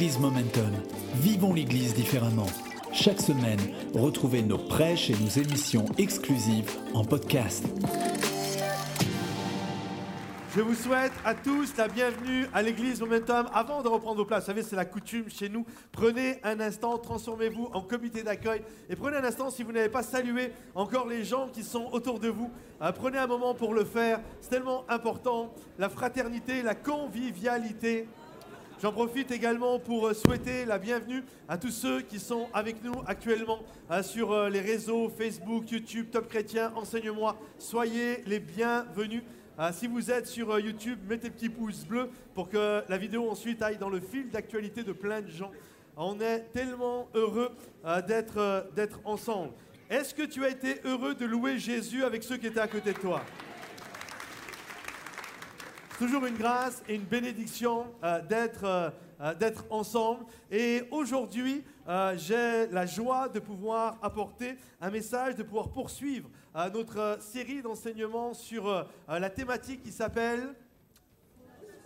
l'Église Momentum. Vivons l'Église différemment. Chaque semaine, retrouvez nos prêches et nos émissions exclusives en podcast. Je vous souhaite à tous la bienvenue à l'église Momentum. Avant de reprendre vos places, vous savez, c'est la coutume chez nous. Prenez un instant, transformez-vous en comité d'accueil et prenez un instant si vous n'avez pas salué encore les gens qui sont autour de vous. Euh, prenez un moment pour le faire. C'est tellement important. La fraternité, la convivialité. J'en profite également pour euh, souhaiter la bienvenue à tous ceux qui sont avec nous actuellement euh, sur euh, les réseaux Facebook, YouTube, Top Chrétien, Enseigne-moi. Soyez les bienvenus. Si vous êtes sur YouTube, mettez le petit pouce bleu pour que la vidéo ensuite aille dans le fil d'actualité de plein de gens. On est tellement heureux d'être ensemble. Est-ce que tu as été heureux de louer Jésus avec ceux qui étaient à côté de toi? Toujours une grâce et une bénédiction euh, d'être euh, euh, d'être ensemble. Et aujourd'hui, j'ai la joie de pouvoir apporter un message, de pouvoir poursuivre notre série d'enseignements sur la thématique qui s'appelle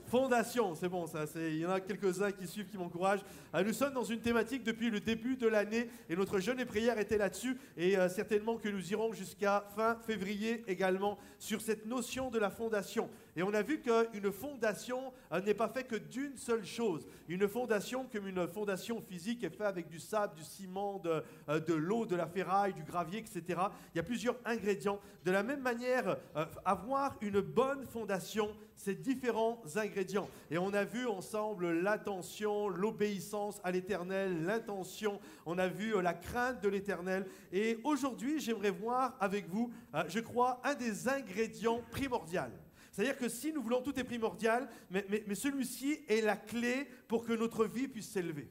Fondation, c'est bon ça, il y en a quelques-uns qui suivent, qui m'encouragent. Euh, nous sommes dans une thématique depuis le début de l'année et notre jeûne et prière était là-dessus et euh, certainement que nous irons jusqu'à fin février également sur cette notion de la fondation. Et on a vu qu'une fondation euh, n'est pas faite que d'une seule chose. Une fondation, comme une fondation physique, est faite avec du sable, du ciment, de, euh, de l'eau, de la ferraille, du gravier, etc. Il y a plusieurs ingrédients. De la même manière, avoir une bonne fondation, c'est différents ingrédients. Et on a vu ensemble l'attention, l'obéissance à l'éternel, l'intention, on a vu euh, la crainte de l'éternel. Et aujourd'hui, j'aimerais voir avec vous, euh, je crois, un des ingrédients primordiaux. C'est-à-dire que si nous voulons, tout est primordial, mais, celui-ci est la clé pour que notre vie puisse s'élever.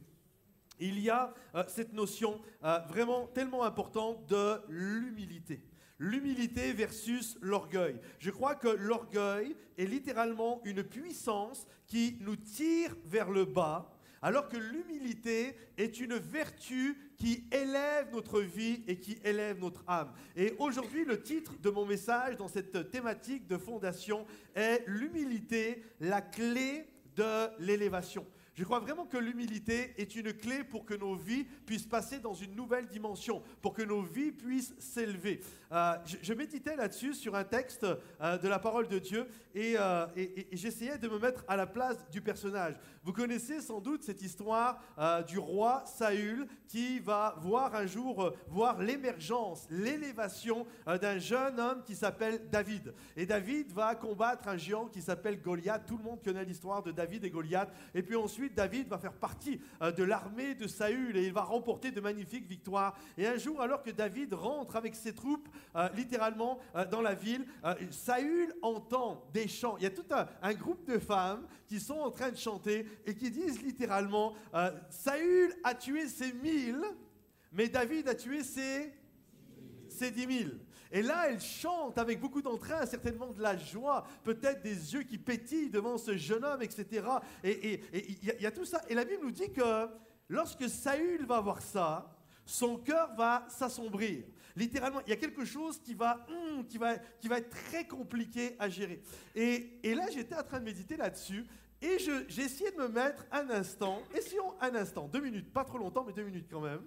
Il y a euh, cette notion vraiment tellement importante de l'humilité. L'humilité versus l'orgueil. Je crois que l'orgueil est littéralement une puissance qui nous tire vers le bas, alors que l'humilité est une vertu qui élève notre vie et qui élève notre âme. Et aujourd'hui, le titre de mon message dans cette thématique de fondation est L'humilité, la clé de l'élévation. Je crois vraiment que l'humilité est une clé pour que nos vies puissent passer dans une nouvelle dimension, pour que nos vies puissent s'élever. Euh, je, méditais là-dessus sur un texte euh, de la parole de Dieu et, euh, et- et- j'essayais de me mettre à la place du personnage. Vous connaissez sans doute cette histoire du roi Saül qui va voir un jour voir l'émergence, l'élévation d'un jeune homme qui s'appelle David. Et David va combattre un géant qui s'appelle Goliath. Tout le monde connaît l'histoire de David et Goliath. Et puis ensuite, David va faire partie de l'armée de Saül et il va remporter de magnifiques victoires. Et un jour, alors que David rentre avec ses troupes, euh, littéralement, euh, dans la ville, euh, Saül entend des chants. Il y a tout un, groupe de femmes qui sont en train de chanter et qui disent littéralement, Saül a tué ses mille, mais David a tué ses c'est 10 000. Et là, elle chante avec beaucoup d'entrain, certainement de la joie, peut-être des yeux qui pétillent devant ce jeune homme, etc. Et il y a tout ça. Et la Bible nous dit que lorsque Saül va voir ça, son cœur va s'assombrir. Littéralement, il y a quelque chose qui va, hum, qui va, qui va être très compliqué à gérer. Et, et là, j'étais en train de méditer là-dessus. Et j'ai essayé de me mettre un instant, essayons un instant, deux minutes, pas trop longtemps, mais deux minutes quand même.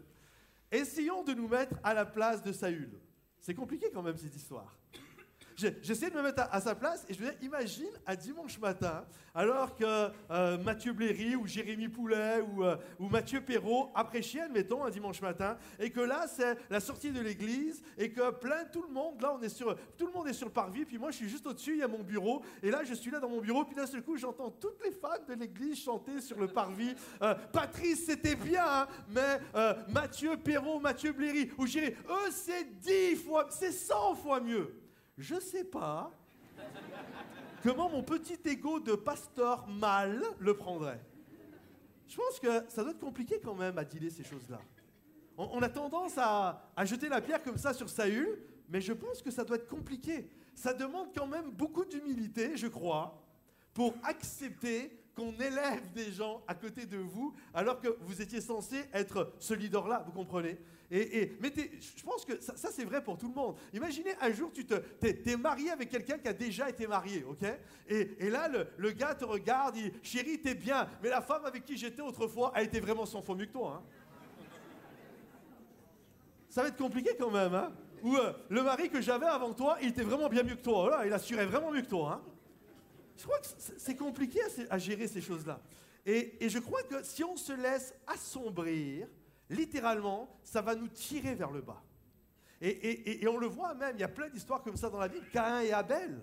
Essayons de nous mettre à la place de Saül. C'est compliqué quand même cette histoire. J'essaie de me mettre à, à sa place et je me dis, imagine un dimanche matin, alors que euh, Mathieu Bléry ou Jérémy Poulet ou, euh, ou Mathieu Perrault appréciaient, admettons, un dimanche matin, et que là, c'est la sortie de l'église, et que plein, tout le monde, là, on est sur, tout le monde est sur le parvis, puis moi, je suis juste au-dessus, il y a mon bureau, et là, je suis là dans mon bureau, puis d'un seul coup, j'entends toutes les femmes de l'église chanter sur le parvis. Euh, Patrice, c'était bien, hein, mais euh, Mathieu Perrault, Mathieu Bléry, ou Jérémy, eux, c'est dix fois, c'est 100 fois mieux. Je sais pas comment mon petit ego de pasteur mâle le prendrait. Je pense que ça doit être compliqué quand même à dealer ces choses-là. On, on a tendance à, à jeter la pierre comme ça sur Saül, mais je pense que ça doit être compliqué. Ça demande quand même beaucoup d'humilité, je crois, pour accepter qu'on élève des gens à côté de vous alors que vous étiez censé être ce leader-là, vous comprenez? Et, mais je pense que ça, c'est vrai pour tout le monde. Imaginez un jour, tu te, es, marié avec quelqu'un qui a déjà été marié, ok? Et, là, le, gars te regarde, dit Chérie, t'es bien, mais la femme avec qui j'étais autrefois a été vraiment sans fois mieux que toi. Hein. ça va être compliqué quand même. Hein? Ou euh, le mari que j'avais avant toi, il était vraiment bien mieux que toi. Là, il assurait vraiment mieux que toi. Hein je crois que c'est compliqué à, gérer ces choses-là. Et, et je crois que si on se laisse assombrir, littéralement, ça va nous tirer vers le bas. Et, on le voit même, il y a plein d'histoires comme ça dans la Bible, Caïn et Abel.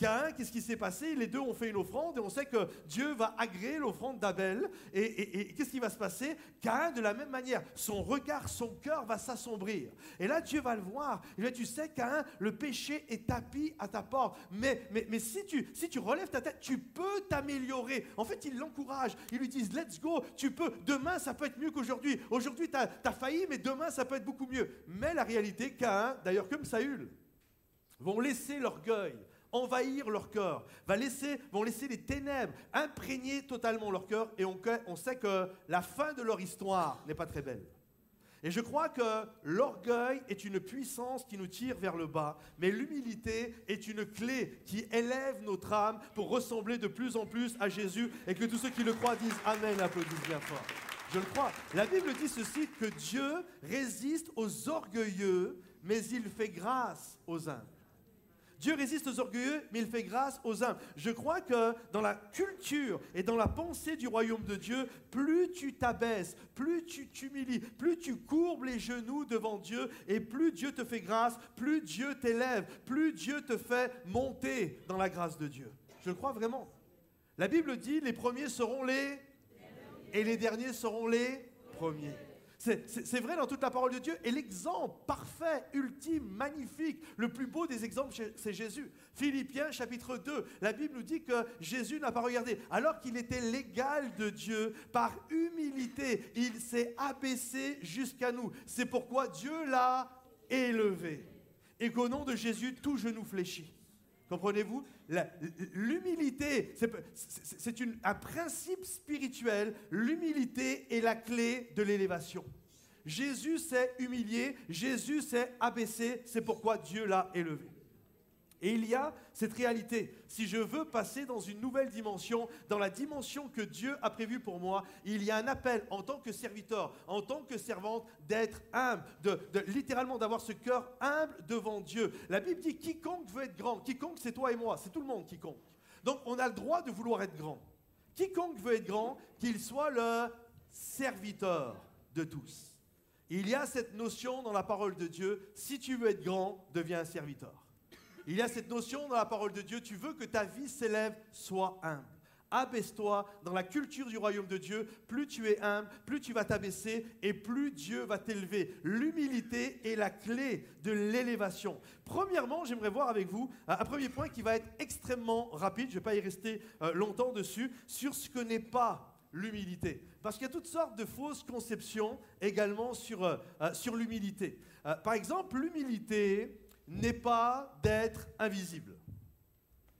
Caïn, qu'est-ce qui s'est passé? Les deux ont fait une offrande et on sait que Dieu va agréer l'offrande d'Abel. Et, qu'est-ce qui va se passer? Caïn, de la même manière, son regard, son cœur va s'assombrir. Et là, Dieu va le voir. Et là, tu sais, Caïn, le péché est tapis à ta porte. Mais, si, tu, si tu relèves ta tête, tu peux t'améliorer. En fait, il l'encourage. Ils lui disent, let's go, tu peux. Demain, ça peut être mieux qu'aujourd'hui. Aujourd'hui, tu as, as failli, mais demain, ça peut être beaucoup mieux. Mais la réalité, Caïn, d'ailleurs comme Saül, vont laisser l'orgueil envahir leur cœur, va laisser, vont laisser les ténèbres imprégner totalement leur cœur, et on, sait que la fin de leur histoire n'est pas très belle. Et je crois que l'orgueil est une puissance qui nous tire vers le bas, mais l'humilité est une clé qui élève notre âme pour ressembler de plus en plus à Jésus et que tous ceux qui le croient disent Amen, applaudissent bien fort. Je le crois. La Bible dit ceci, que Dieu résiste aux orgueilleux, mais il fait grâce aux humbles. Dieu résiste aux orgueilleux, mais il fait grâce aux humbles. Je crois que dans la culture et dans la pensée du royaume de Dieu, plus tu t'abaisses, plus tu t'humilies, plus tu courbes les genoux devant Dieu, et plus Dieu te fait grâce, plus Dieu t'élève, plus Dieu te fait monter dans la grâce de Dieu. Je crois vraiment. La Bible dit, les premiers seront les... Et les derniers seront les premiers. C'est vrai dans toute la parole de Dieu. Et l'exemple parfait, ultime, magnifique, le plus beau des exemples, c'est Jésus. Philippiens chapitre 2, la Bible nous dit que Jésus n'a pas regardé. Alors qu'il était l'égal de Dieu, par humilité, il s'est abaissé jusqu'à nous. C'est pourquoi Dieu l'a élevé. Et qu'au nom de Jésus, tout genou fléchit. Comprenez-vous? L'humilité, c'est un principe spirituel. L'humilité est la clé de l'élévation. Jésus s'est humilié, Jésus s'est abaissé, c'est pourquoi Dieu l'a élevé. Et il y a cette réalité. Si je veux passer dans une nouvelle dimension, dans la dimension que Dieu a prévue pour moi, il y a un appel en tant que serviteur, en tant que servante, d'être humble, de, littéralement d'avoir ce cœur humble devant Dieu. La Bible dit quiconque veut être grand, quiconque c'est toi et moi, c'est tout le monde quiconque. Donc on a le droit de vouloir être grand. Quiconque veut être grand, qu'il soit le serviteur de tous. Il y a cette notion dans la parole de Dieu, si tu veux être grand, deviens un serviteur. Il y a cette notion dans la parole de Dieu, tu veux que ta vie s'élève, sois humble. Abaisse-toi dans la culture du royaume de Dieu. Plus tu es humble, plus tu vas t'abaisser et plus Dieu va t'élever. L'humilité est la clé de l'élévation. Premièrement, j'aimerais voir avec vous un premier point qui va être extrêmement rapide. Je ne vais pas y rester euh, longtemps dessus, sur ce que n'est pas l'humilité. Parce qu'il y a toutes sortes de fausses conceptions également sur, euh, euh, sur l'humilité. par exemple, l'humilité, n'est pas d'être invisible.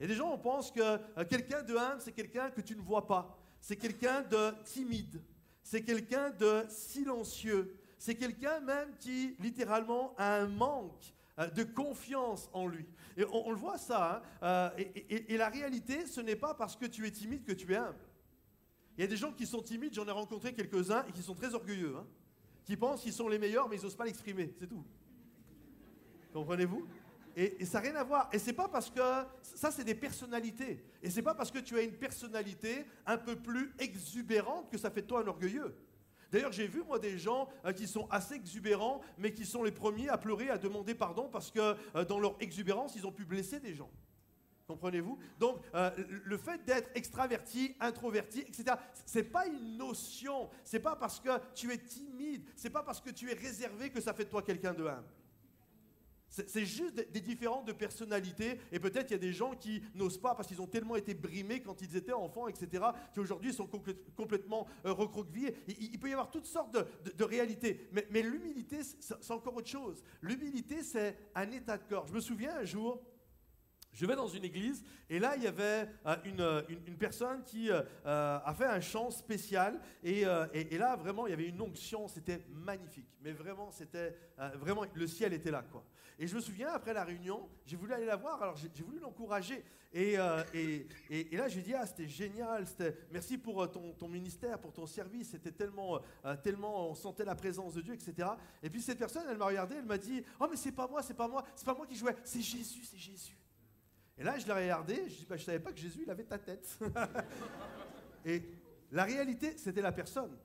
Et les gens, on pense que euh, quelqu'un de humble, c'est quelqu'un que tu ne vois pas. C'est quelqu'un de timide. C'est quelqu'un de silencieux. C'est quelqu'un même qui, littéralement, a un manque euh, de confiance en lui. Et on, le voit ça. Hein. Euh, et, la réalité, ce n'est pas parce que tu es timide que tu es humble. Il y a des gens qui sont timides, j'en ai rencontré quelques-uns, et qui sont très orgueilleux. Hein, qui pensent qu'ils sont les meilleurs, mais ils n'osent pas l'exprimer. C'est tout. Comprenez-vous? Et, ça n'a rien à voir. Et c'est pas parce que ça, c'est des personnalités. Et c'est pas parce que tu as une personnalité un peu plus exubérante que ça fait de toi un orgueilleux. D'ailleurs, j'ai vu moi des gens euh, qui sont assez exubérants, mais qui sont les premiers à pleurer, à demander pardon parce que euh, dans leur exubérance, ils ont pu blesser des gens. Comprenez-vous? Donc, euh, le fait d'être extraverti, introverti, etc., c'est pas une notion. C'est pas parce que tu es timide, c'est pas parce que tu es réservé que ça fait de toi quelqu'un de humble. C'est juste des différences de personnalité. Et peut-être il y a des gens qui n'osent pas parce qu'ils ont tellement été brimés quand ils étaient enfants, etc., qui aujourd'hui sont complètement euh, recroquevillés. Il, peut y avoir toutes sortes de, réalités. Mais, l'humilité, c'est encore autre chose. L'humilité, c'est un état de corps. Je me souviens un jour, je vais dans une église et là il y avait euh, euh, une, une, personne qui euh, a fait un chant spécial et, et, là vraiment il y avait une onction, c'était magnifique, mais vraiment c'était vraiment le ciel était là quoi. Et je me souviens après la réunion, j'ai voulu aller la voir, alors j'ai voulu l'encourager et, et, là j'ai dit ah c'était génial, merci pour ton, ton, ministère, pour ton service, c'était tellement tellement on sentait la présence de Dieu etc. Et puis cette personne elle m'a regardé, elle m'a dit oh mais c'est pas moi, c'est pas moi, c'est pas moi qui jouais, c'est Jésus, c'est Jésus. Et là, je l'ai regardé, je dis, bah, savais pas que Jésus, il avait ta tête. et la réalité, c'était la personne.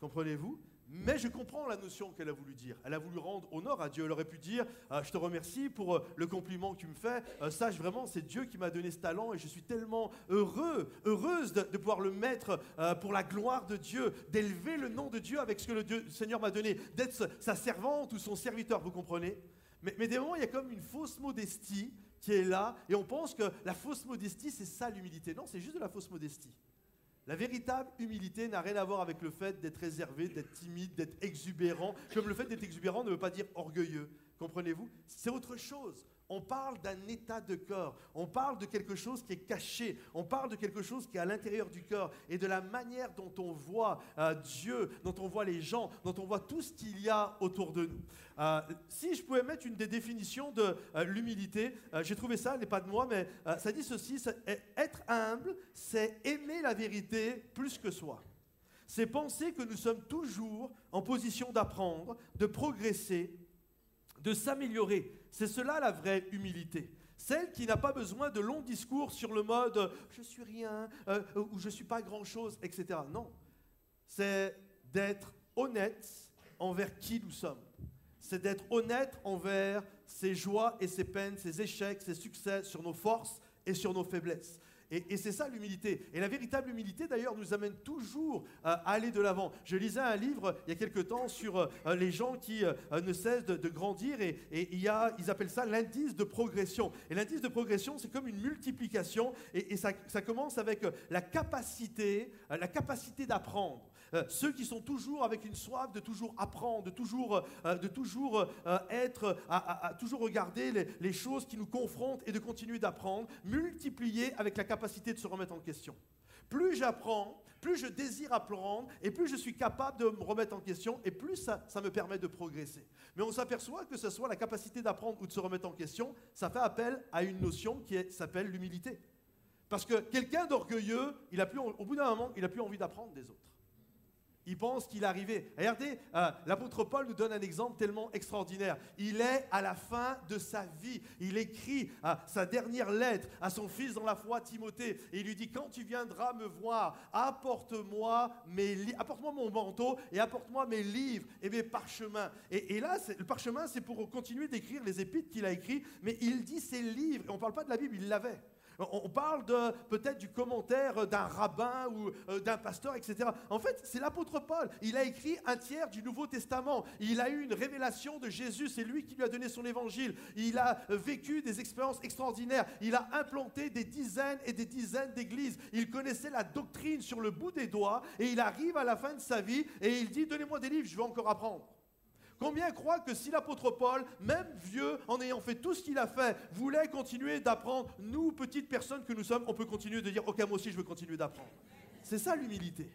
Comprenez-vous? Mais je comprends la notion qu'elle a voulu dire. Elle a voulu rendre honneur à Dieu. Elle aurait pu dire euh, Je te remercie pour euh, le compliment que tu me fais. Euh, sache vraiment, c'est Dieu qui m'a donné ce talent et je suis tellement heureux, heureuse de, pouvoir le mettre pour la gloire de Dieu, d'élever le nom de Dieu avec ce que le, Seigneur m'a donné, d'être sa servante ou son serviteur, vous comprenez? Mais, mais des moments, il y a comme une fausse modestie qui est là, et on pense que la fausse modestie, c'est ça l'humilité. Non, c'est juste de la fausse modestie. La véritable humilité n'a rien à voir avec le fait d'être réservé, d'être timide, d'être exubérant. Comme le fait d'être exubérant ne veut pas dire orgueilleux. Comprenez-vous? C'est autre chose. On parle d'un état de corps, on parle de quelque chose qui est caché, on parle de quelque chose qui est à l'intérieur du corps et de la manière dont on voit euh, Dieu, dont on voit les gens, dont on voit tout ce qu'il y a autour de nous. Euh, si je pouvais mettre une des définitions de euh, l'humilité, j'ai trouvé ça, elle n'est pas de moi, mais ça dit ceci, être humble, c'est aimer la vérité plus que soi. C'est penser que nous sommes toujours en position d'apprendre, de progresser, de s'améliorer. C'est cela la vraie humilité. Celle qui n'a pas besoin de longs discours sur le mode je suis rien euh, ou je suis pas grand-chose, etc. Non. C'est d'être honnête envers qui nous sommes. C'est d'être honnête envers ses joies et ses peines, ses échecs, ses succès, sur nos forces et sur nos faiblesses. Et, c'est ça l'humilité. Et la véritable humilité, d'ailleurs, nous amène toujours à aller de l'avant. Je lisais un livre il y a quelque temps sur euh, les gens qui euh, ne cessent de, grandir et, il y a, ils appellent ça l'indice de progression. Et l'indice de progression, c'est comme une multiplication et, ça, ça, commence avec la capacité, la capacité d'apprendre. Euh, ceux qui sont toujours avec une soif de toujours apprendre, de toujours, euh, de toujours euh, être, à, toujours regarder les, choses qui nous confrontent et de continuer d'apprendre, multiplier avec la capacité de se remettre en question. Plus j'apprends, plus je désire apprendre et plus je suis capable de me remettre en question et plus ça, me permet de progresser. Mais on s'aperçoit que ce soit la capacité d'apprendre ou de se remettre en question, ça fait appel à une notion qui s'appelle l'humilité. Parce que quelqu'un d'orgueilleux, au bout d'un moment, il n'a plus envie d'apprendre des autres. Il pense qu'il est arrivé. Regardez, euh, l'apôtre Paul nous donne un exemple tellement extraordinaire. Il est à la fin de sa vie. Il écrit euh, sa dernière lettre à son fils dans la foi, Timothée. Et il lui dit, quand tu viendras me voir, apporte-moi apporte mon manteau et apporte-moi mes livres et mes parchemins. Et, là, le parchemin, c'est pour continuer d'écrire les épîtres qu'il a écrits. Mais il dit ses livres. Et on ne parle pas de la Bible, il l'avait. On parle peut-être du commentaire d'un rabbin ou euh, d'un pasteur, etc. En fait, c'est l'apôtre Paul. Il a écrit un tiers du Nouveau Testament. Il a eu une révélation de Jésus. C'est lui qui lui a donné son évangile. Il a vécu des expériences extraordinaires. Il a implanté des dizaines et des dizaines d'églises. Il connaissait la doctrine sur le bout des doigts. Et il arrive à la fin de sa vie et il dit, donnez-moi des livres, je veux encore apprendre. Combien croient que si l'apôtre Paul, même vieux, en ayant fait tout ce qu'il a fait, voulait continuer d'apprendre, nous, petites personnes que nous sommes, on peut continuer de dire, ok, moi aussi je veux continuer d'apprendre. C'est ça l'humilité.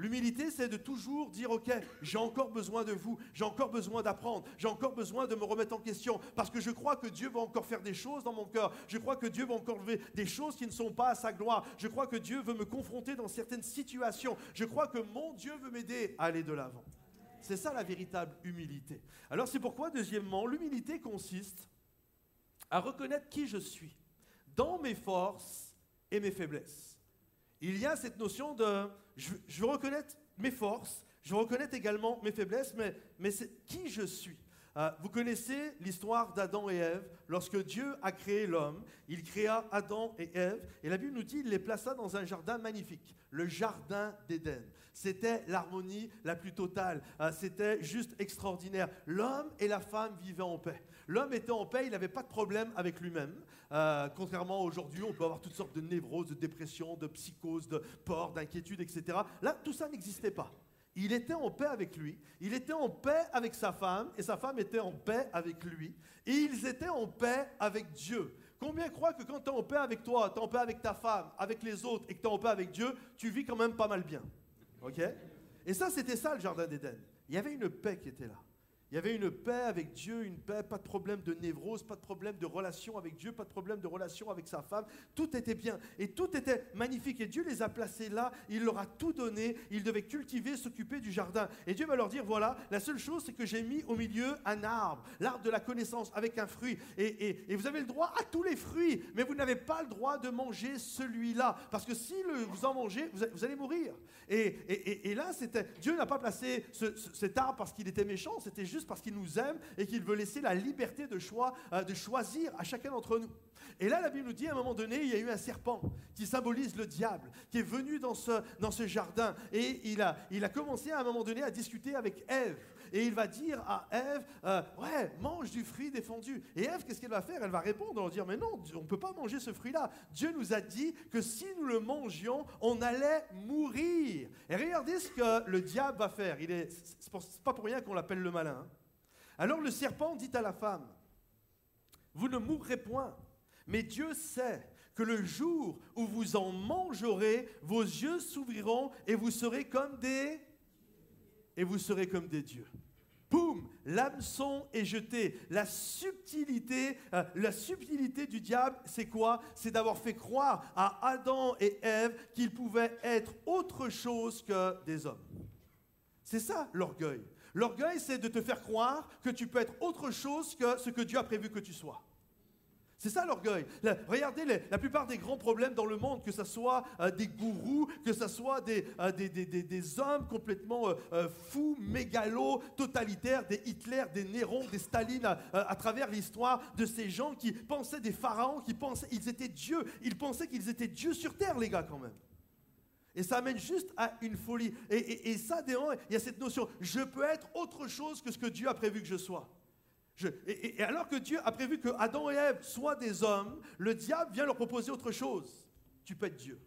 L'humilité, c'est de toujours dire, OK, j'ai encore besoin de vous, j'ai encore besoin d'apprendre, j'ai encore besoin de me remettre en question, parce que je crois que Dieu va encore faire des choses dans mon cœur, je crois que Dieu va encore lever des choses qui ne sont pas à sa gloire, je crois que Dieu veut me confronter dans certaines situations, je crois que mon Dieu veut m'aider à aller de l'avant. C'est ça la véritable humilité. Alors c'est pourquoi, deuxièmement, l'humilité consiste à reconnaître qui je suis dans mes forces et mes faiblesses. Il y a cette notion de je, reconnaître mes forces, je reconnaître également mes faiblesses, mais, mais c'est qui je suis. Euh, vous connaissez l'histoire d'Adam et Ève? Lorsque Dieu a créé l'homme, il créa Adam et Ève, et la Bible nous dit qu'il les plaça dans un jardin magnifique, le jardin d'Éden. C'était l'harmonie la plus totale. Euh, c'était juste extraordinaire. L'homme et la femme vivaient en paix. L'homme était en paix, il n'avait pas de problème avec lui-même. Euh, contrairement aujourd'hui, on peut avoir toutes sortes de névroses, de dépressions, de psychoses, de peurs, d'inquiétudes, etc. Là, tout ça n'existait pas. Il était en paix avec lui, il était en paix avec sa femme, et sa femme était en paix avec lui, et ils étaient en paix avec Dieu. Combien croient que quand tu es en paix avec toi, tu es en paix avec ta femme, avec les autres, et que tu es en paix avec Dieu, tu vis quand même pas mal bien Ok? Et ça, c'était ça le Jardin d'Éden. Il y avait une paix qui était là. Il y avait une paix avec Dieu, une paix, pas de problème de névrose, pas de problème de relation avec Dieu, pas de problème de relation avec sa femme. Tout était bien et tout était magnifique. Et Dieu les a placés là, il leur a tout donné. Ils devaient cultiver, s'occuper du jardin. Et Dieu va leur dire voilà, la seule chose, c'est que j'ai mis au milieu un arbre, l'arbre de la connaissance avec un fruit. Et, vous avez le droit à tous les fruits, mais vous n'avez pas le droit de manger celui-là. Parce que si vous en mangez, vous, allez mourir. Et, là, c'était Dieu n'a pas placé cet arbre parce qu'il était méchant, c'était juste parce qu'il nous aime et qu'il veut laisser la liberté euh, de choisir à chacun d'entre nous. Et là, la Bible nous dit, à un moment donné, il y a eu un serpent qui symbolise le diable, qui est venu dans ce, dans ce jardin. Et il a, il a commencé à un moment donné à discuter avec Ève. Et il va dire à Ève, euh, ouais, mange du fruit défendu. Et Ève, qu'est-ce qu'elle va faire? Elle va répondre, va dire, mais non, on ne peut pas manger ce fruit-là. Dieu nous a dit que si nous le mangions, on allait mourir. Et regardez ce que le diable va faire. Il est, c'est pas pour rien qu'on l'appelle le malin. Hein. Alors le serpent dit à la femme, vous ne mourrez point, mais Dieu sait que le jour où vous en mangerez, vos yeux s'ouvriront et vous serez comme des et vous serez comme des dieux. Boum, l'hameçon est jeté. La subtilité, euh, la subtilité du diable, c'est quoi? C'est d'avoir fait croire à Adam et Ève qu'ils pouvaient être autre chose que des hommes. C'est ça l'orgueil. L'orgueil, c'est de te faire croire que tu peux être autre chose que ce que Dieu a prévu que tu sois. C'est ça l'orgueil. regardez la plupart des grands problèmes dans le monde, que ce soit euh, des gourous, que ce soit des, euh, des, hommes complètement euh, fous, mégalos, totalitaires, des Hitler, des Néron, des Staline, à travers l'histoire de ces gens qui pensaient des pharaons, qui pensaient qu'ils étaient Dieu. Ils pensaient qu'ils étaient Dieu sur terre, les gars, quand même. Et ça amène juste à une folie. Et, ça, il y a cette notion, je peux être autre chose que ce que Dieu a prévu que je sois. Et, et, alors que Dieu a prévu que Adam et Ève soient des hommes, le diable vient leur proposer autre chose. Tu peux être Dieu.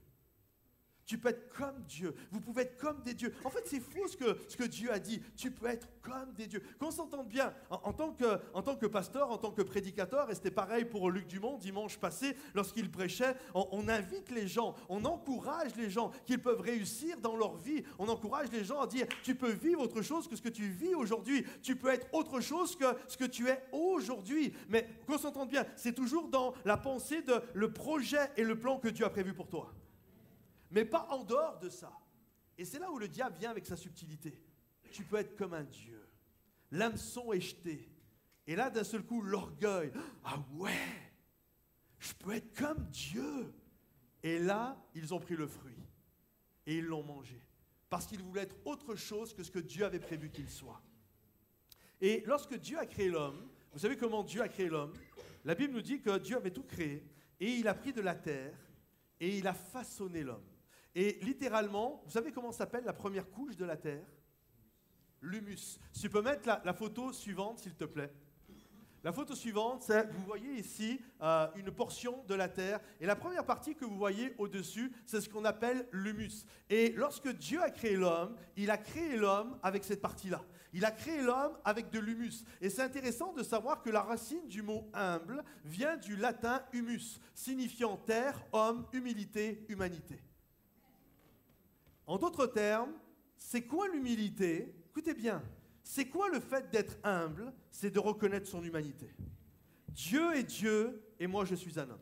Tu peux être comme Dieu. Vous pouvez être comme des dieux. En fait, c'est faux ce que, ce que Dieu a dit. Tu peux être comme des dieux. Qu'on s'entende bien. En, tant que, en tant que pasteur, en tant que prédicateur, et c'était pareil pour Luc Dumont dimanche passé, lorsqu'il prêchait, on, invite les gens, on encourage les gens qu'ils peuvent réussir dans leur vie. On encourage les gens à dire tu peux vivre autre chose que ce que tu vis aujourd'hui. Tu peux être autre chose que ce que tu es aujourd'hui. Mais qu'on s'entende bien, c'est toujours dans la pensée de le projet et le plan que Dieu a prévu pour toi mais pas en dehors de ça. Et c'est là où le diable vient avec sa subtilité. Tu peux être comme un Dieu. L'hameçon est jeté. Et là, d'un seul coup, l'orgueil. Ah ouais, je peux être comme Dieu. Et là, ils ont pris le fruit. Et ils l'ont mangé. Parce qu'ils voulaient être autre chose que ce que Dieu avait prévu qu'il soit. Et lorsque Dieu a créé l'homme, vous savez comment Dieu a créé l'homme? La Bible nous dit que Dieu avait tout créé. Et il a pris de la terre et il a façonné l'homme. Et littéralement, vous savez comment s'appelle la première couche de la Terre? L'humus. Tu peux mettre la, photo suivante, s'il te plaît? La photo suivante, c'est, vous voyez ici euh, une portion de la terre, et la première partie que vous voyez au-dessus, c'est ce qu'on appelle l'humus. Et lorsque Dieu a créé l'homme, il a créé l'homme avec cette partie-là. Il a créé l'homme avec de l'humus. Et c'est intéressant de savoir que la racine du mot humble vient du latin humus, signifiant terre, homme, humilité, humanité. En d'autres termes, c'est quoi l'humilité? Écoutez bien, c'est quoi le fait d'être humble? C'est de reconnaître son humanité. Dieu est Dieu et moi je suis un homme.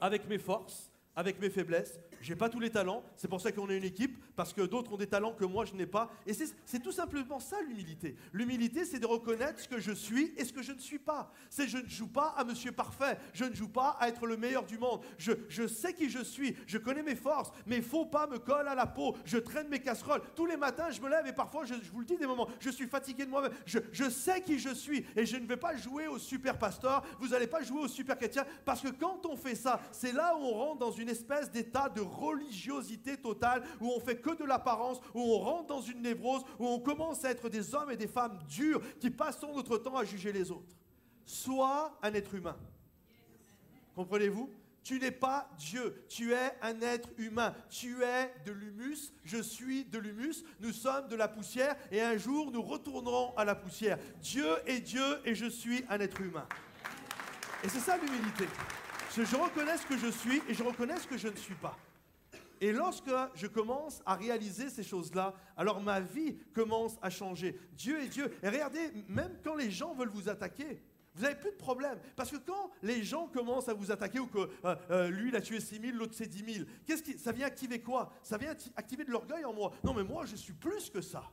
Avec mes forces, avec mes faiblesses, j'ai pas tous les talents, c'est pour ça qu'on est une équipe, parce que d'autres ont des talents que moi je n'ai pas. Et c'est tout simplement ça l'humilité. L'humilité, c'est de reconnaître ce que je suis et ce que je ne suis pas. C'est je ne joue pas à monsieur parfait, je ne joue pas à être le meilleur du monde. Je, sais qui je suis, je connais mes forces, mes faux pas me collent à la peau, je traîne mes casseroles. Tous les matins, je me lève et parfois, je, vous le dis des moments, je suis fatigué de moi-même. Je, je sais qui je suis et je ne vais pas jouer au super pasteur, vous n'allez pas jouer au super chrétien, parce que quand on fait ça, c'est là où on rentre dans une espèce d'état de religiosité totale, où on fait de l'apparence, où on rentre dans une névrose, où on commence à être des hommes et des femmes durs qui passons notre temps à juger les autres. Sois un être humain. Comprenez-vous? Tu n'es pas Dieu, tu es un être humain. Tu es de l'humus, je suis de l'humus, nous sommes de la poussière et un jour nous retournerons à la poussière. Dieu est Dieu et je suis un être humain. Et c'est ça l'humilité. Je reconnais ce que je suis et je reconnais ce que je ne suis pas. Et lorsque je commence à réaliser ces choses-là, alors ma vie commence à changer. Dieu est Dieu. Et regardez, même quand les gens veulent vous attaquer, vous n'avez plus de problème. Parce que quand les gens commencent à vous attaquer, ou que euh, euh, lui, il a tué 6 000, l'autre c'est 10 000, qu'est-ce qui, ça vient activer quoi? Ça vient activer de l'orgueil en moi. Non, mais moi, je suis plus que ça.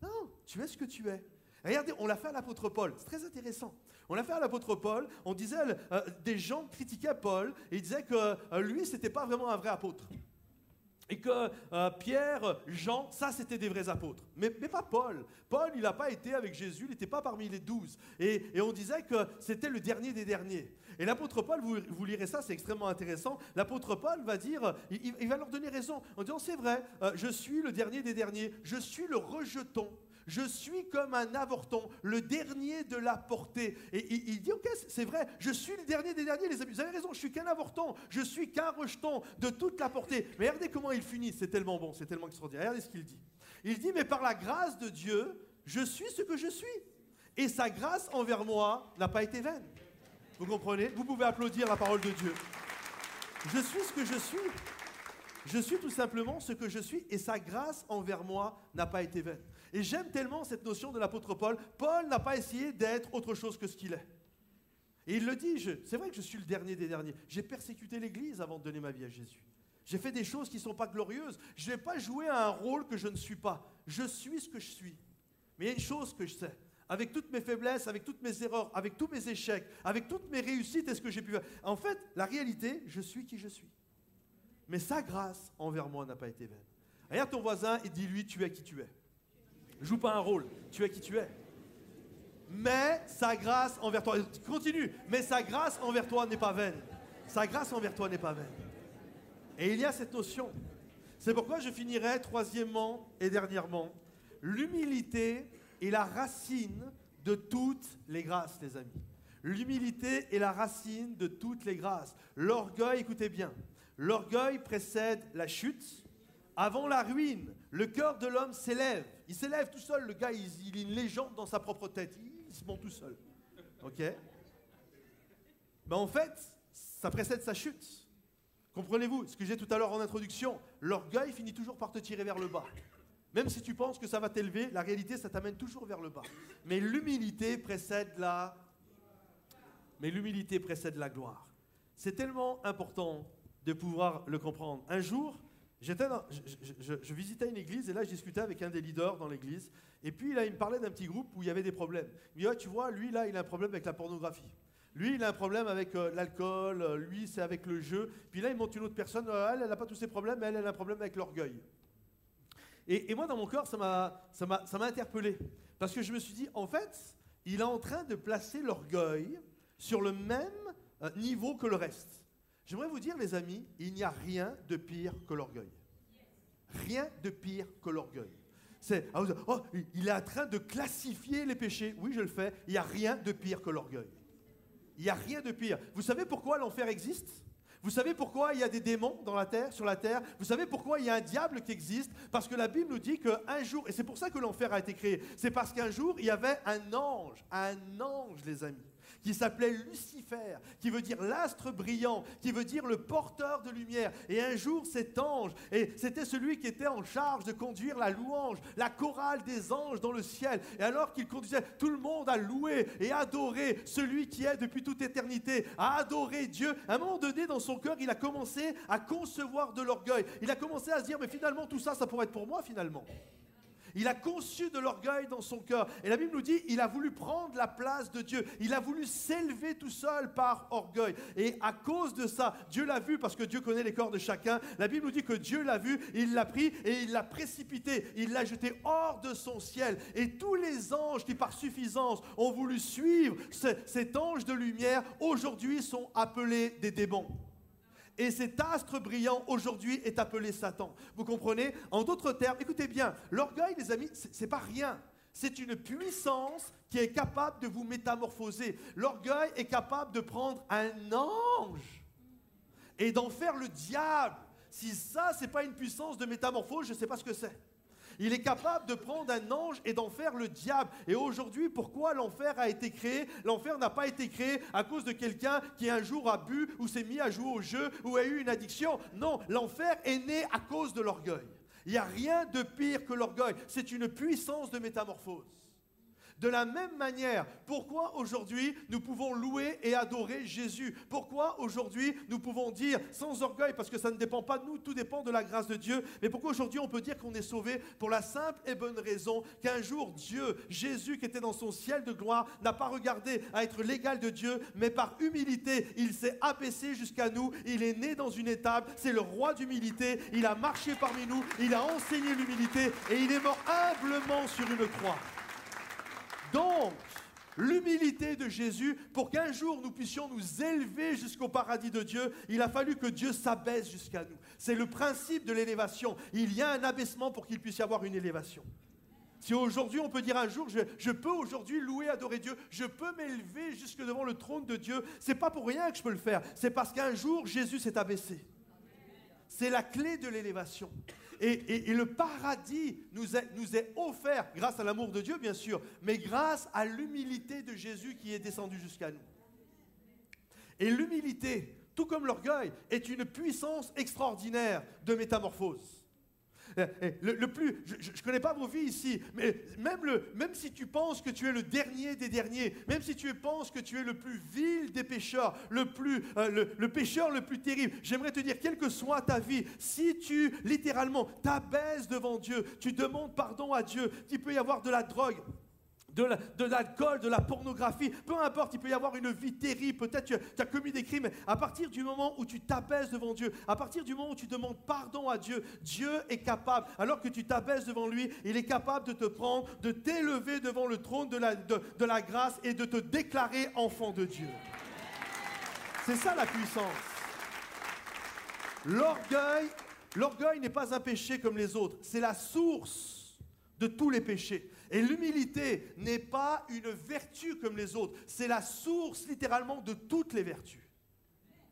Non, tu es ce que tu es. Regardez, on l'a fait à l'apôtre Paul. C'est très intéressant. On l'a fait à l'apôtre Paul. On disait, euh, des gens critiquaient Paul et ils disaient que lui, ce n'était pas vraiment un vrai apôtre et que euh, Pierre, Jean, ça c'était des vrais apôtres. Mais, pas Paul. Paul, il n'a pas été avec Jésus, il n'était pas parmi les douze. Et, on disait que c'était le dernier des derniers. Et l'apôtre Paul, vous, lirez ça, c'est extrêmement intéressant. L'apôtre Paul va dire, il, va leur donner raison en disant, c'est vrai, euh, je suis le dernier des derniers, je suis le rejeton. Je suis comme un avorton, le dernier de la portée. Et il, dit, ok, c'est vrai, je suis le dernier des derniers, les amis. Vous avez raison, je suis qu'un avorton, je suis qu'un rejeton de toute la portée. Mais regardez comment il finit, c'est tellement bon, c'est tellement extraordinaire. Regardez ce qu'il dit. Il dit, mais par la grâce de Dieu, je suis ce que je suis. Et sa grâce envers moi n'a pas été vaine. Vous comprenez? Vous pouvez applaudir la parole de Dieu. Je suis ce que je suis. Je suis tout simplement ce que je suis et sa grâce envers moi n'a pas été vaine. Et j'aime tellement cette notion de l'apôtre Paul. Paul n'a pas essayé d'être autre chose que ce qu'il est. Et il le dit, c'est vrai que je suis le dernier des derniers. J'ai persécuté l'Église avant de donner ma vie à Jésus. J'ai fait des choses qui ne sont pas glorieuses. Je ne vais pas jouer à un rôle que je ne suis pas. Je suis ce que je suis. Mais il y a une chose que je sais. Avec toutes mes faiblesses, avec toutes mes erreurs, avec tous mes échecs, avec toutes mes réussites et ce que j'ai pu faire. En fait, la réalité, je suis qui je suis. Mais sa grâce envers moi n'a pas été vaine. Regarde ton voisin et dis-lui, tu es qui tu es. Joue pas un rôle, tu es qui tu es. Mais sa grâce envers toi, continue, mais sa grâce envers toi n'est pas vaine. Sa grâce envers toi n'est pas vaine. Et il y a cette notion. C'est pourquoi je finirai troisièmement et dernièrement. L'humilité est la racine de toutes les grâces, les amis. L'humilité est la racine de toutes les grâces. L'orgueil, écoutez bien, l'orgueil précède la chute, avant la ruine, le cœur de l'homme s'élève. Il s'élève tout seul, le gars, il, est une légende dans sa propre tête. Il, se monte tout seul. OK? Ben En fait, ça précède sa chute. Comprenez-vous ce que j'ai tout à l'heure en introduction? L'orgueil finit toujours par te tirer vers le bas. Même si tu penses que ça va t'élever, la réalité, ça t'amène toujours vers le bas. Mais l'humilité précède la... Mais l'humilité précède la gloire. C'est tellement important de pouvoir le comprendre. Un jour, Je, visitais une église et là, je discutais avec un des leaders dans l'église. Et puis, là, il me parlait d'un petit groupe où il y avait des problèmes. Il me dit, tu vois, lui, là, il a un problème avec la pornographie. Lui, il a un problème avec euh, l'alcool. Euh, lui, c'est avec le jeu. Puis là, il monte une autre personne. Euh, elle, elle n'a pas tous ces problèmes, mais elle, elle a un problème avec l'orgueil. Et, moi, dans mon cœur, ça m'a interpellé. Parce que je me suis dit, en fait, il est en train de placer l'orgueil sur le même niveau que le reste. J'aimerais vous dire, les amis, il n'y a rien de pire que l'orgueil. Rien de pire que l'orgueil. C'est, ah, oh, il est en train de classifier les péchés. Oui, je le fais. Il n'y a rien de pire que l'orgueil. Il n'y a rien de pire. Vous savez pourquoi l'enfer existe? Vous savez pourquoi il y a des démons dans la terre, sur la terre? Vous savez pourquoi il y a un diable qui existe? Parce que la Bible nous dit qu'un jour, et c'est pour ça que l'enfer a été créé, c'est parce qu'un jour, il y avait un ange, un ange, les amis, qui s'appelait Lucifer, qui veut dire l'astre brillant, qui veut dire le porteur de lumière. Et un jour, cet ange, et c'était celui qui était en charge de conduire la louange, la chorale des anges dans le ciel. Et alors qu'il conduisait tout le monde à louer et adorer celui qui est depuis toute éternité, à adorer Dieu, à un moment donné, dans son cœur, il a commencé à concevoir de l'orgueil. Il a commencé à se dire, mais finalement, tout ça, ça pourrait être pour moi, finalement. Il a conçu de l'orgueil dans son cœur. Et la Bible nous dit, il a voulu prendre la place de Dieu. Il a voulu s'élever tout seul par orgueil. Et à cause de ça, Dieu l'a vu parce que Dieu connaît les corps de chacun. La Bible nous dit que Dieu l'a vu, il l'a pris et il l'a précipité. Il l'a jeté hors de son ciel. Et tous les anges qui par suffisance ont voulu suivre cet ange de lumière, aujourd'hui sont appelés des démons. Et cet astre brillant aujourd'hui est appelé Satan. Vous comprenez En d'autres termes, écoutez bien, l'orgueil, les amis, c'est pas rien. C'est une puissance qui est capable de vous métamorphoser. L'orgueil est capable de prendre un ange et d'en faire le diable. Si ça, c'est pas une puissance de métamorphose, je ne sais pas ce que c'est. Il est capable de prendre un ange et d'en faire le diable. Et aujourd'hui, pourquoi l'enfer a été créé? L'enfer n'a pas été créé à cause de quelqu'un qui un jour a bu ou s'est mis à jouer au jeu ou a eu une addiction. Non, l'enfer est né à cause de l'orgueil. Il n'y a rien de pire que l'orgueil. C'est une puissance de métamorphose. De la même manière, pourquoi aujourd'hui nous pouvons louer et adorer Jésus? Pourquoi aujourd'hui nous pouvons dire sans orgueil, parce que ça ne dépend pas de nous, tout dépend de la grâce de Dieu, mais pourquoi aujourd'hui on peut dire qu'on est sauvé pour la simple et bonne raison qu'un jour Dieu, Jésus qui était dans son ciel de gloire, n'a pas regardé à être l'égal de Dieu, mais par humilité, il s'est abaissé jusqu'à nous, il est né dans une étable, c'est le roi d'humilité, il a marché parmi nous, il a enseigné l'humilité et il est mort humblement sur une croix. Donc, l'humilité de Jésus, pour qu'un jour nous puissions nous élever jusqu'au paradis de Dieu, il a fallu que Dieu s'abaisse jusqu'à nous. C'est le principe de l'élévation. Il y a un abaissement pour qu'il puisse y avoir une élévation. Si aujourd'hui on peut dire un jour, je, peux aujourd'hui louer, adorer Dieu, je peux m'élever jusque devant le trône de Dieu, c'est pas pour rien que je peux le faire, c'est parce qu'un jour Jésus s'est abaissé. C'est la clé de l'élévation. Et, le paradis nous est, offert grâce à l'amour de Dieu, bien sûr, mais grâce à l'humilité de Jésus qui est descendu jusqu'à nous. Et l'humilité, tout comme l'orgueil, est une puissance extraordinaire de métamorphose. Euh, euh, le, plus, je ne connais pas vos vies ici, mais même, le, même si tu penses que tu es le dernier des derniers, même si tu penses que tu es le plus vil des pécheurs, le, plus, euh, le, le pécheur le plus terrible, j'aimerais te dire, quelle que soit ta vie, si tu littéralement t'abaisses devant Dieu, tu demandes pardon à Dieu, il peut y avoir de la drogue, de l'alcool, de, la pornographie, peu importe, il peut y avoir une vie terrible, peut-être tu, as commis des crimes, à partir du moment où tu t'abaisses devant Dieu, à partir du moment où tu demandes pardon à Dieu, Dieu est capable, alors que tu t'abaisses devant lui, il est capable de te prendre, de t'élever devant le trône de la, de la grâce et de te déclarer enfant de Dieu. C'est ça la puissance. L'orgueil, l'orgueil n'est pas un péché comme les autres, c'est la source de tous les péchés. Et l'humilité n'est pas une vertu comme les autres, c'est la source littéralement de toutes les vertus.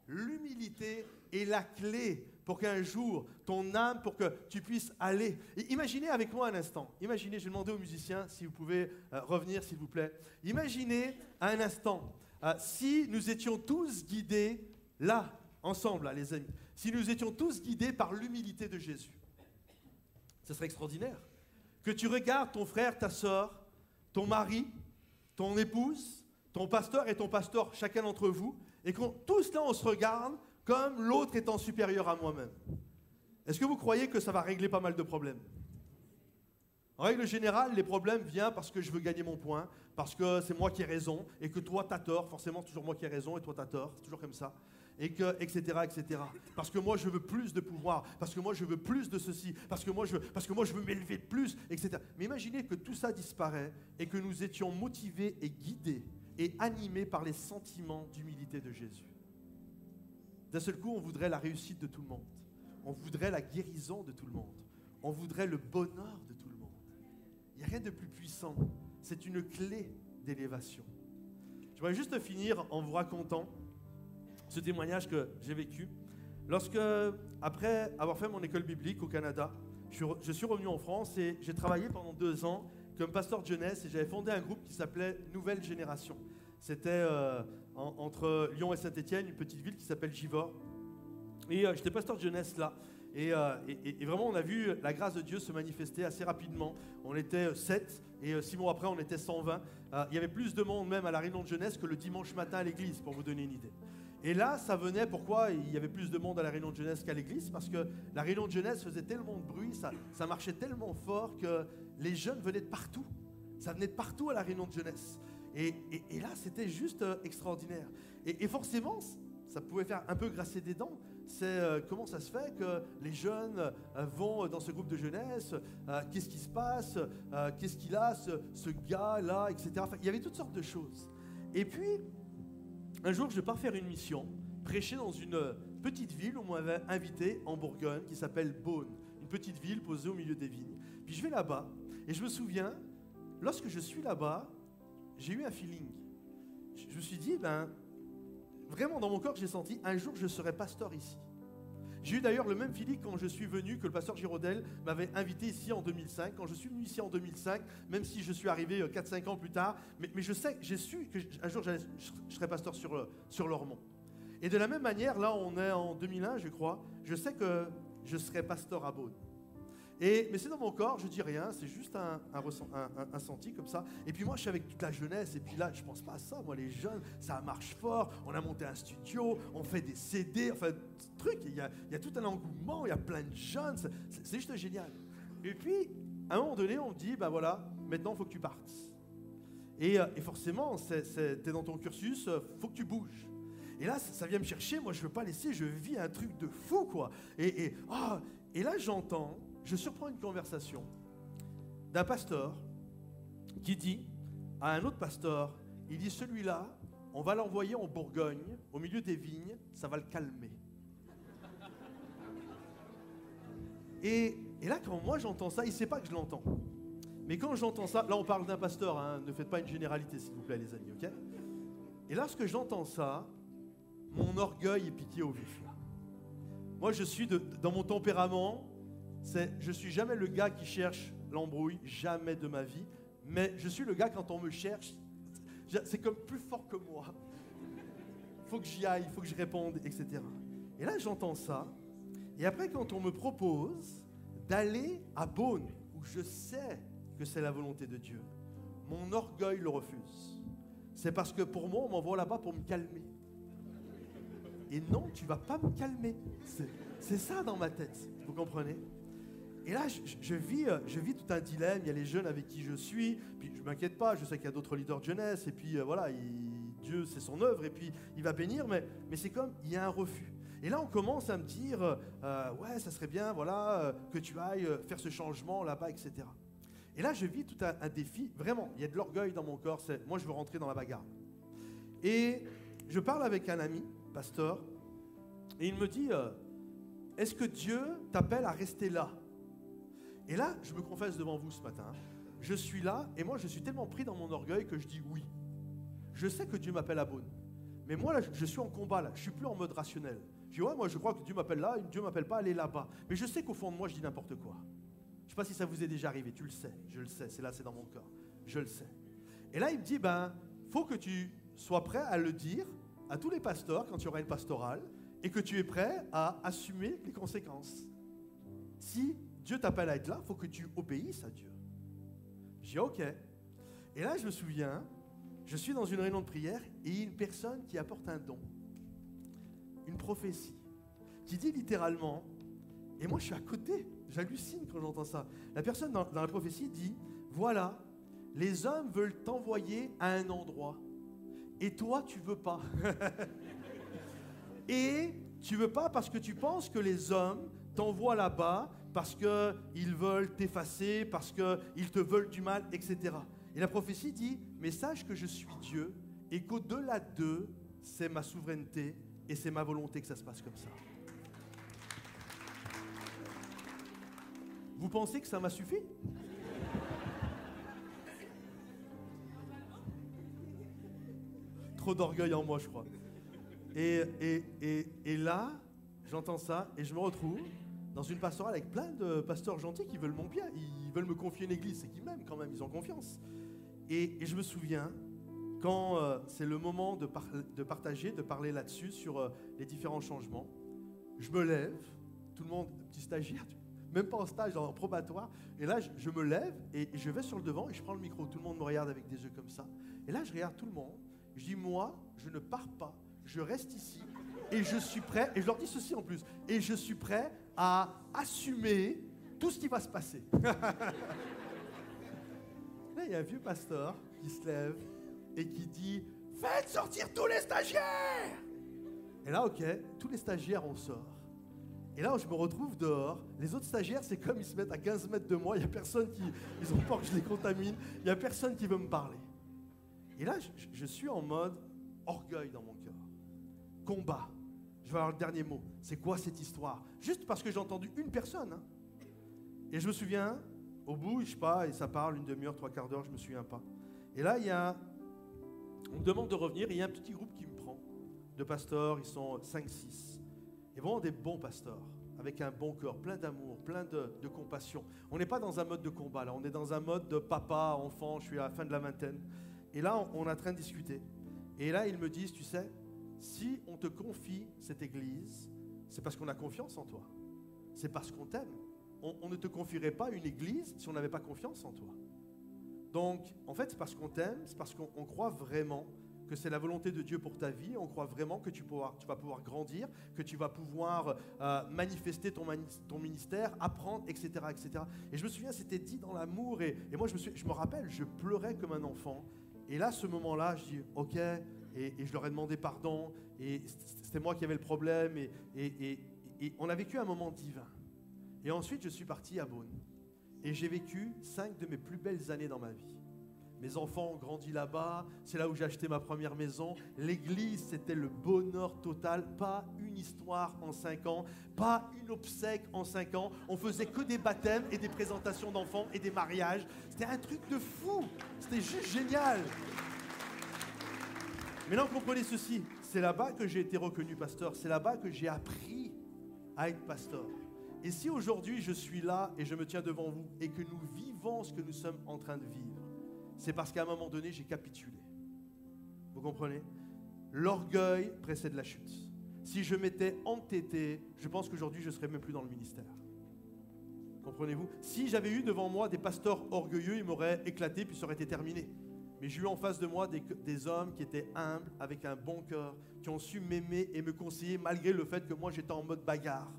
L'humilité est la clé pour qu'un jour, ton âme, pour que tu puisses aller. imaginez avec moi un instant, imaginez, je vais demander aux musiciens si vous pouvez euh, revenir s'il vous plaît. Imaginez un instant, euh, si nous étions tous guidés, là, ensemble, les amis, si nous étions tous guidés par l'humilité de Jésus. Ce serait extraordinaire que tu regardes ton frère, ta soeur, ton mari, ton épouse, ton pasteur et ton pasteur, chacun d'entre vous, et qu'on tous là on se regarde comme l'autre étant supérieur à moi-même. Est-ce que vous croyez que ça va régler pas mal de problèmes? En règle générale, les problèmes viennent parce que je veux gagner mon point, parce que c'est moi qui ai raison, et que toi, tu as tort. Forcément, toujours moi qui ai raison, et toi, tu as tort. C'est toujours comme ça et que, etc., etc. Parce que moi, je veux plus de pouvoir, parce que moi, je veux plus de ceci, parce que moi, je veux, parce que moi, je veux m'élever plus, etc. Mais imaginez que tout ça disparaît et que nous étions motivés et guidés et animés par les sentiments d'humilité de Jésus. D'un seul coup, on voudrait la réussite de tout le monde. On voudrait la guérison de tout le monde. On voudrait le bonheur de tout le monde. Il n'y a rien de plus puissant. C'est une clé d'élévation. Je voudrais juste finir en vous racontant ce témoignage que j'ai vécu. Lorsque, après avoir fait mon école biblique au Canada, je suis revenu en France et j'ai travaillé pendant deux ans comme pasteur de jeunesse et j'avais fondé un groupe qui s'appelait Nouvelle Génération. C'était euh, entre Lyon et Saint-Étienne, une petite ville qui s'appelle Givors. Et euh, j'étais pasteur de jeunesse là. Euh, et, et, vraiment, on a vu la grâce de Dieu se manifester assez rapidement. On était 7 et six mois après, on était 120. il y avait plus de monde même à la réunion de jeunesse que le dimanche matin à l'église, pour vous donner une idée. Et là, ça venait, pourquoi il y avait plus de monde à la réunion de jeunesse qu'à l'église Parce que la réunion de jeunesse faisait tellement de bruit, ça, marchait tellement fort que les jeunes venaient de partout. Ça venait de partout à la réunion de jeunesse. Et, là, c'était juste euh, extraordinaire. Et, forcément, ça pouvait faire un peu grasser des dents. C'est euh, comment ça se fait que les jeunes euh, vont dans ce groupe de jeunesse, qu'est-ce qui se passe, qu'est-ce qu'il a, ce gars-là, etc. il y avait toutes sortes de choses. Et puis, un jour, je pars faire une mission, prêcher dans une petite ville où on m'avait invité en Bourgogne qui s'appelle Beaune, une petite ville posée au milieu des vignes. Puis je vais là-bas et je me souviens, lorsque je suis là-bas, j'ai eu un feeling. Je me suis dit, ben, vraiment dans mon corps, j'ai senti, un jour je serai pasteur ici. J'ai eu d'ailleurs le même feeling quand je suis venu, que le pasteur Giraudel m'avait invité ici en 2005. Quand je suis venu ici en 2005, même si je suis arrivé 4-5 ans plus tard, mais, je sais, j'ai su qu'un jour je serais pasteur sur, sur Lormont. Et de la même manière, là on est en 2001 je crois, je sais que je serai pasteur à Beaune. Mais c'est dans mon corps, je dis rien, c'est juste un, un, senti comme ça. Et puis moi, je suis avec toute la jeunesse, et puis là, je pense pas à ça. Moi, les jeunes, ça marche fort. On a monté un studio, on fait des CD, enfin, truc. Il y a, tout un engouement, il y a plein de jeunes. C'est juste génial. Et puis, à un moment donné, on me dit, ben voilà, maintenant, il faut que tu partes. Et, euh, et forcément, tu es dans ton cursus, euh, faut que tu bouges. Et là, ça, vient me chercher. Moi, je veux pas laisser. Je vis un truc de fou, quoi. Et, et là, j'entends je surprends une conversation d'un pasteur qui dit à un autre pasteur, il dit celui-là, on va l'envoyer en Bourgogne, au milieu des vignes, ça va le calmer. Et, là, quand moi j'entends ça, il ne sait pas que je l'entends. Mais quand j'entends ça, là on parle d'un pasteur, hein, ne faites pas une généralité s'il vous plaît les amis, ok? Et lorsque j'entends ça, mon orgueil est piqué au vif. Moi je suis dans mon tempérament, c'est je suis jamais le gars qui cherche l'embrouille, jamais de ma vie, mais je suis le gars quand on me cherche, c'est comme plus fort que moi. Il faut que j'y aille, il faut que je réponde, etc. Et là, j'entends ça. Et après, quand on me propose d'aller à Beaune, où je sais que c'est la volonté de Dieu, mon orgueil le refuse. C'est parce que pour moi, on m'envoie là-bas pour me calmer. Et non, tu vas pas me calmer. C'est ça dans ma tête. Vous comprenez? Et là, je, vis, euh, je vis tout un dilemme. Il y a les jeunes avec qui je suis. Puis je ne m'inquiète pas. Je sais qu'il y a d'autres leaders de jeunesse. Et puis euh, voilà, Dieu, c'est son œuvre. Et puis il va bénir. Mais, mais c'est comme, il y a un refus. Et là, on commence à me dire, euh, ouais, ça serait bien, voilà, que tu ailles faire ce changement là-bas, etc. Et là, je vis tout un, défi. Vraiment, il y a de l'orgueil dans mon corps. C'est, moi, je veux rentrer dans la bagarre. Et je parle avec un ami, pasteur, et il me dit, est-ce que Dieu t'appelle à rester là? Et là, je me confesse devant vous ce matin, je suis là et moi je suis tellement pris dans mon orgueil que je dis oui. Je sais que Dieu m'appelle à Beaune. Mais moi là, je suis en combat là, je suis plus en mode rationnel. Je dis ouais, moi je crois que Dieu m'appelle là, Dieu m'appelle pas aller là-bas. Mais je sais qu'au fond de moi, je dis n'importe quoi. Je ne sais pas si ça vous est déjà arrivé, tu le sais, je le sais, c'est là, c'est dans mon cœur. Je le sais. Et là, il me dit ben, faut que tu sois prêt à le dire à tous les pasteurs quand il y aura une pastorale et que tu es prêt à assumer les conséquences. Si Dieu t'appelle à être là, il faut que tu obéisses à Dieu. J'ai OK. Et là, je me souviens, je suis dans une réunion de prière et une personne qui apporte un don, une prophétie, qui dit littéralement, et moi je suis à côté, j'hallucine quand j'entends ça. La personne dans, dans la prophétie dit, voilà, les hommes veulent t'envoyer à un endroit, et toi tu veux pas. et tu veux pas parce que tu penses que les hommes t'envoient là-bas parce qu'ils veulent t'effacer, parce qu'ils te veulent du mal, etc. Et la prophétie dit, mais sache que je suis Dieu et qu'au-delà d'eux, c'est ma souveraineté et c'est ma volonté que ça se passe comme ça. Vous pensez que ça m'a suffi? Trop d'orgueil en moi, je crois. Et, et, et, et là, j'entends ça et je me retrouve dans une pastorale avec plein de pasteurs gentils qui veulent mon bien. Ils veulent me confier une église, c'est qu'ils m'aiment quand même, ils ont confiance. Et, je me souviens, quand euh, c'est le moment de, partager, de parler là-dessus, sur euh, les différents changements, je me lève, tout le monde, petit stagiaire, même pas en stage, en probatoire, et là je me lève et je vais sur le devant et je prends le micro. Tout le monde me regarde avec des yeux comme ça. Et là je regarde tout le monde, je dis moi, je ne pars pas, je reste ici et je suis prêt, et je leur dis ceci en plus, et je suis prêt à assumer tout ce qui va se passer. Là, il y a un vieux pasteur qui se lève et qui dit Faites sortir tous les stagiaires Et là, ok, tous les stagiaires, on sort. Et là, je me retrouve dehors. Les autres stagiaires, c'est comme ils se mettent à 15 mètres de moi. Il n'y a personne qui. Ils ont peur que je les contamine. Il n'y a personne qui veut me parler. Et là, je, je suis en mode orgueil dans mon cœur. Combat je vais avoir le dernier mot. C'est quoi cette histoire? Juste parce que j'ai entendu une personne. Hein. Et je me souviens, au bout, je sais pas, et ça parle une demi-heure, trois quarts d'heure, je me souviens pas. Et là, il y a, on me demande de revenir, et il y a un petit groupe qui me prend, de pasteurs, ils sont 5-6. Et vraiment des bons pasteurs, avec un bon cœur, plein d'amour, plein de, compassion. On n'est pas dans un mode de combat, là, on est dans un mode de papa, enfant, je suis à la fin de la vingtaine. Et là, on, on est en train de discuter. Et là, ils me disent, tu sais, si on te confie cette église, c'est parce qu'on a confiance en toi. C'est parce qu'on t'aime. On, ne te confierait pas une église si on n'avait pas confiance en toi. Donc, en fait, c'est parce qu'on t'aime, c'est parce qu'on on croit vraiment que c'est la volonté de Dieu pour ta vie. On croit vraiment que tu, vas pouvoir grandir, que tu vas pouvoir euh, manifester ton, ministère, apprendre, etc., etc. Et je me souviens, c'était dit dans l'amour. Et, moi, je me, je me rappelle, je pleurais comme un enfant. Et là, ce moment-là, je dis, OK. Et, je leur ai demandé pardon. Et c'était moi qui avais le problème. Et- et on a vécu un moment divin. Et ensuite, je suis parti à Beaune. Et j'ai vécu cinq de mes plus belles années dans ma vie. Mes enfants ont grandi là-bas. C'est là où j'ai acheté ma première maison. L'église, c'était le bonheur total. Pas une histoire en cinq ans. Pas une obsèque en cinq ans. On faisait que des baptêmes et des présentations d'enfants et des mariages. C'était un truc de fou. C'était juste génial. Maintenant, comprenez ceci. C'est là-bas que j'ai été reconnu pasteur. C'est là-bas que j'ai appris à être pasteur. Et si aujourd'hui je suis là et je me tiens devant vous et que nous vivons ce que nous sommes en train de vivre, c'est parce qu'à un moment donné, j'ai capitulé. Vous comprenez? L'orgueil précède la chute. Si je m'étais entêté, je pense qu'aujourd'hui, je ne serais même plus dans le ministère. Comprenez-vous? Si j'avais eu devant moi des pasteurs orgueilleux, ils m'auraient éclaté, puis ça aurait été terminé. Mais j'ai eu en face de moi des, hommes qui étaient humbles, avec un bon cœur, qui ont su m'aimer et me conseiller malgré le fait que moi j'étais en mode bagarre.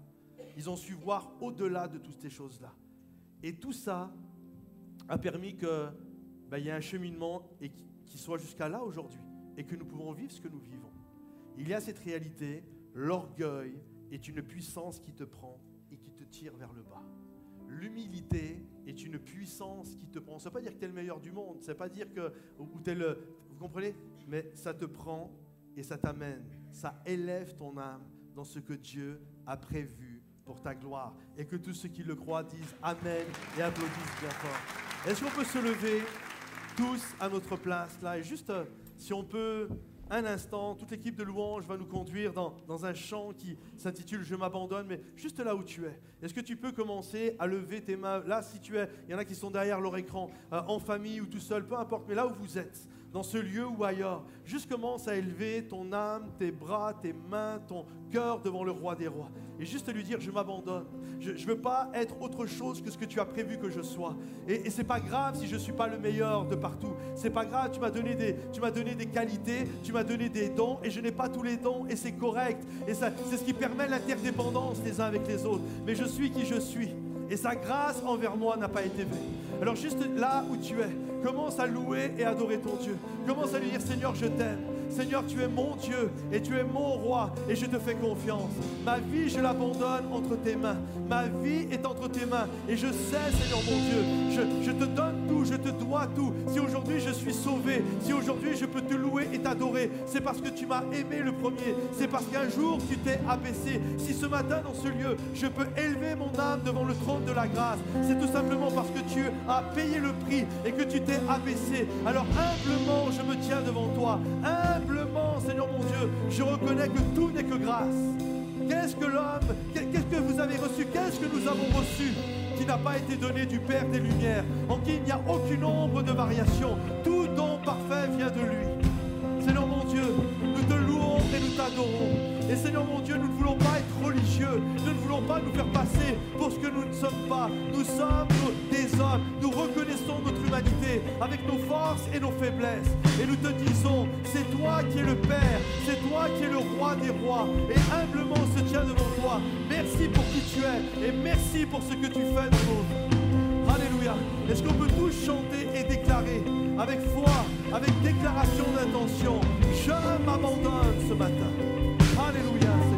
Ils ont su voir au-delà de toutes ces choses-là. Et tout ça a permis que ben, y ait un cheminement et qui soit jusqu'à là aujourd'hui et que nous pouvons vivre ce que nous vivons. Il y a cette réalité, l'orgueil est une puissance qui te prend et qui te tire vers le bas. L'humilité est une puissance qui te prend. Ça ne veut pas dire que tu es le meilleur du monde, ça ne veut pas dire que ou t'es le vous comprenez? Mais ça te prend et ça t'amène, ça élève ton âme dans ce que Dieu a prévu pour ta gloire et que tous ceux qui le croient disent amen et applaudissent bien fort. Est-ce qu'on peut se lever tous à notre place là? Et juste euh, si on peut un instant, toute l'équipe de louange va nous conduire dans, un chant qui s'intitule Je m'abandonne, mais juste là où tu es. Est-ce que tu peux commencer à lever tes mains? Là, si tu es, il y en a qui sont derrière leur écran, euh, en famille ou tout seul, peu importe, mais là où vous êtes, dans ce lieu ou ailleurs, juste commence à élever ton âme, tes bras, tes mains, ton cœur devant le roi des rois. Et juste lui dire, je m'abandonne. Je ne veux pas être autre chose que ce que tu as prévu que je sois. Et, et c'est pas grave si je ne suis pas le meilleur de partout. C'est pas grave, tu m'as donné des, donné des qualités, tu m'as donné des dons, et je n'ai pas tous les dons, et c'est correct. Et c'est ce qui permet l'interdépendance les uns avec les autres. Mais je suis qui je suis. Et sa grâce envers moi n'a pas été vaine. Alors juste là où tu es, commence à louer et adorer ton Dieu. Commence à lui dire Seigneur, je t'aime. Seigneur, tu es mon Dieu et tu es mon roi et je te fais confiance. Ma vie, je l'abandonne entre tes mains. Ma vie est entre tes mains et je sais, Seigneur mon Dieu, je, je te donne je te dois tout. Si aujourd'hui je suis sauvé, si aujourd'hui je peux te louer et t'adorer, c'est parce que tu m'as aimé le premier. C'est parce qu'un jour tu t'es abaissé. Si ce matin dans ce lieu, je peux élever mon âme devant le trône de la grâce, c'est tout simplement parce que tu as payé le prix et que tu t'es abaissé. Alors humblement, je me tiens devant toi. Humblement, Seigneur mon Dieu, je reconnais que tout n'est que grâce. Qu'est-ce que l'homme, qu'est-ce que vous avez reçu, qu'est-ce que nous avons reçu? Qui n'a pas été donné du Père des Lumières, en qui il n'y a aucune ombre de variation. Tout don parfait vient de lui. Seigneur mon Dieu, nous te louons et nous t'adorons. Et Seigneur mon Dieu, nous ne voulons pas être religieux. Nous ne voulons pas nous faire passer pour ce que nous ne sommes pas. Nous sommes des hommes. Nous reconnaissons notre humanité avec nos forces et nos faiblesses. Et nous te disons, c'est toi qui es le Père. C'est toi qui es le roi des rois. Et humblement on se tient devant toi. Merci pour qui tu es. Et merci pour ce que tu fais de nous. Alléluia. Est-ce qu'on peut tous chanter et déclarer avec foi, avec déclaration d'intention Je m'abandonne ce matin. Alléluia,